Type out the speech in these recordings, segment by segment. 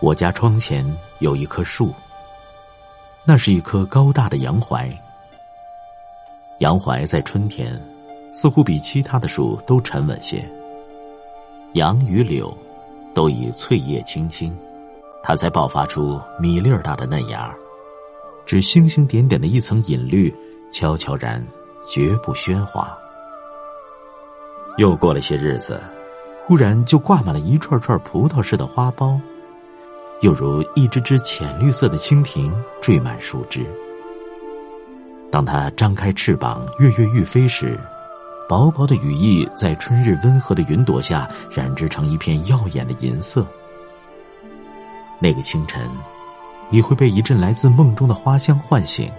我家窗前有一棵树，那是一棵高大的杨槐。杨槐在春天似乎比其他的树都沉稳些。杨与柳都已翠叶青青，它才爆发出米粒儿大的嫩芽，只星星点点的一层隐绿，悄悄然，绝不喧哗。又过了些日子，忽然就挂满了一串串葡萄似的花苞，又如一只只浅绿色的蜻蜓缀满树枝。当它张开翅膀跃跃欲飞时，薄薄的羽翼在春日温和的云朵下染织成一片耀眼的银色。那个清晨，你会被一阵来自梦中的花香唤醒。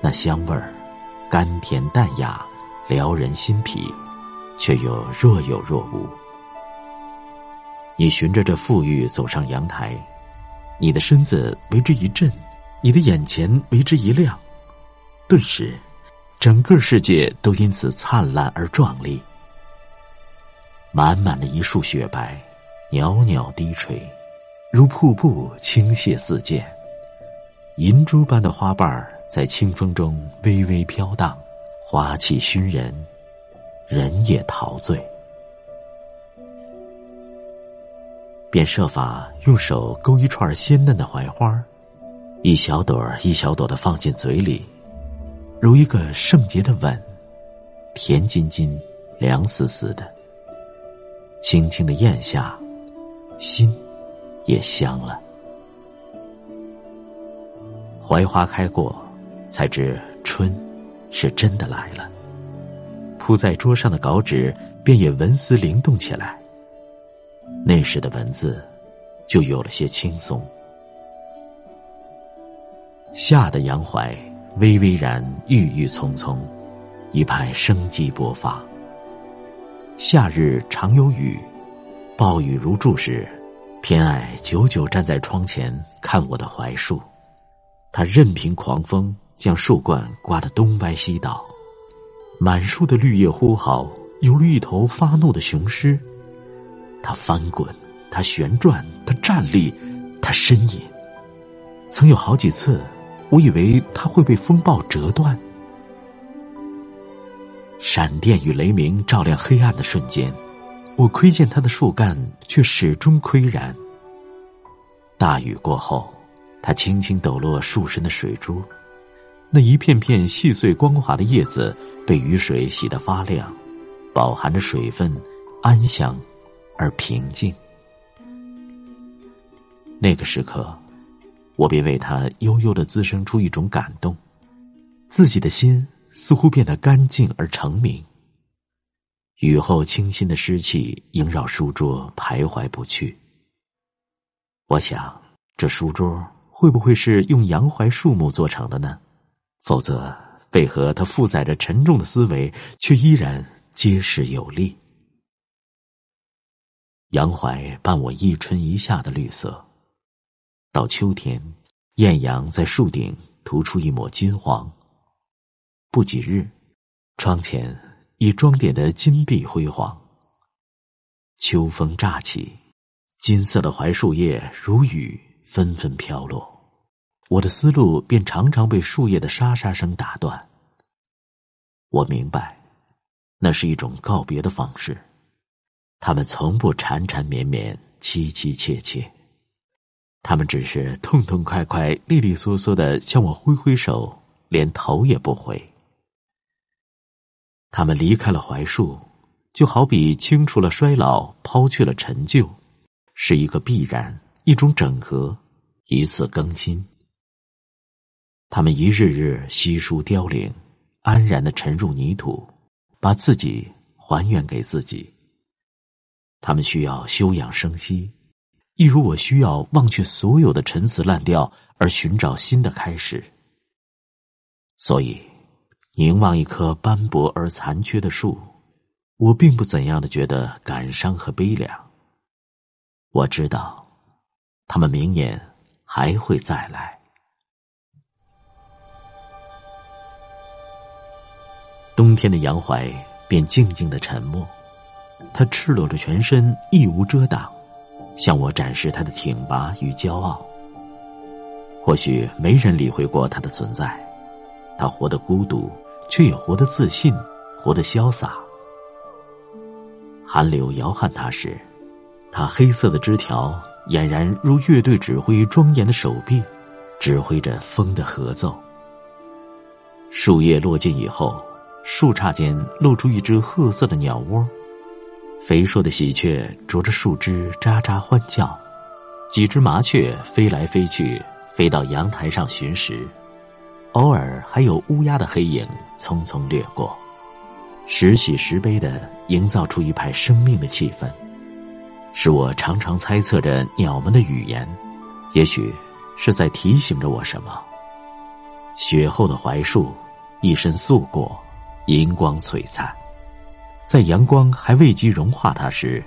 那香味儿，甘甜淡雅，撩人心脾。却又若有若无。你循着这馥郁走上阳台，你的身子为之一震，你的眼前为之一亮，顿时，整个世界都因此灿烂而壮丽。满满的一束雪白，袅袅低垂，如瀑布倾泻四溅。银珠般的花瓣在清风中微微飘荡，花气熏人。人也陶醉，便设法用手勾一串鲜嫩的槐花，一小朵一小朵的放进嘴里，如一个圣洁的吻，甜津津，凉丝丝的，轻轻的咽下，心也香了。槐花开过，才知春是真的来了。铺在桌上的稿纸便也纹丝灵动起来。那时的文字，就有了些轻松。夏的杨槐微微然，郁郁葱葱，一派生机勃发。夏日常有雨，暴雨如注时，偏爱久久站在窗前看我的槐树。它任凭狂风将树冠刮得东歪西倒。满树的绿叶呼号，犹如一头发怒的雄狮。它翻滚，它旋转，它站立，它呻吟。曾有好几次，我以为它会被风暴折断。闪电与雷鸣照亮黑暗的瞬间，我窥见它的树干却始终岿然。大雨过后，它轻轻抖落树身的水珠。那一片片细碎光滑的叶子被雨水洗得发亮，饱含着水分，安详而平静。那个时刻，我便为他悠悠的滋生出一种感动，自己的心似乎变得干净而澄明。雨后清新的湿气萦绕书桌，徘徊不去。我想，这书桌会不会是用洋槐树木做成的呢？否则，为何它负载着沉重的思维，却依然结实有力？杨槐伴我一春一夏的绿色，到秋天，艳阳在树顶涂出一抹金黄。不几日，窗前已装点的金碧辉煌。秋风乍起，金色的槐树叶如雨纷纷飘落。我的思路便常常被树叶的沙沙声打断。我明白，那是一种告别的方式。他们从不缠缠绵绵、凄凄切切，他们只是痛痛快快、利利索索的向我挥挥手，连头也不回。他们离开了槐树，就好比清除了衰老、抛去了陈旧，是一个必然，一种整合，一次更新。他们一日日稀疏凋零，安然的沉入泥土，把自己还原给自己。他们需要休养生息，一如我需要忘却所有的陈词滥调，而寻找新的开始。所以，凝望一棵斑驳而残缺的树，我并不怎样的觉得感伤和悲凉。我知道，他们明年还会再来。冬天的杨槐便静静的沉默，他赤裸着全身，义无遮挡，向我展示他的挺拔与骄傲。或许没人理会过他的存在，他活得孤独，却也活得自信，活得潇洒。寒流摇撼他时，他黑色的枝条俨然如乐队指挥庄严的手臂，指挥着风的合奏。树叶落尽以后，树杈间露出一只褐色的鸟窝，肥硕的喜鹊啄着树枝喳喳欢叫，几只麻雀飞来飞去。飞到阳台上寻食，偶尔还有乌鸦的黑影匆匆掠过，时喜时悲的营造出一派生命的气氛，使我常常猜测着鸟们的语言，也许是在提醒着我什么。雪后的槐树，一身素裹，银光璀璨，在阳光还未及融化它时，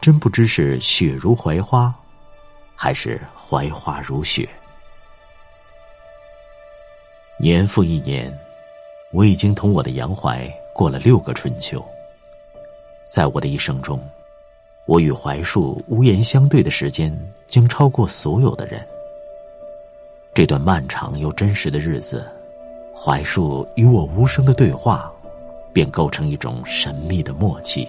真不知是雪如槐花，还是槐花如雪。年复一年，我已经同我的杨槐过了六个春秋。在我的一生中，我与槐树无言相对的时间将超过所有的人。这段漫长又真实的日子，槐树与我无声的对话，便构成一种神秘的默契。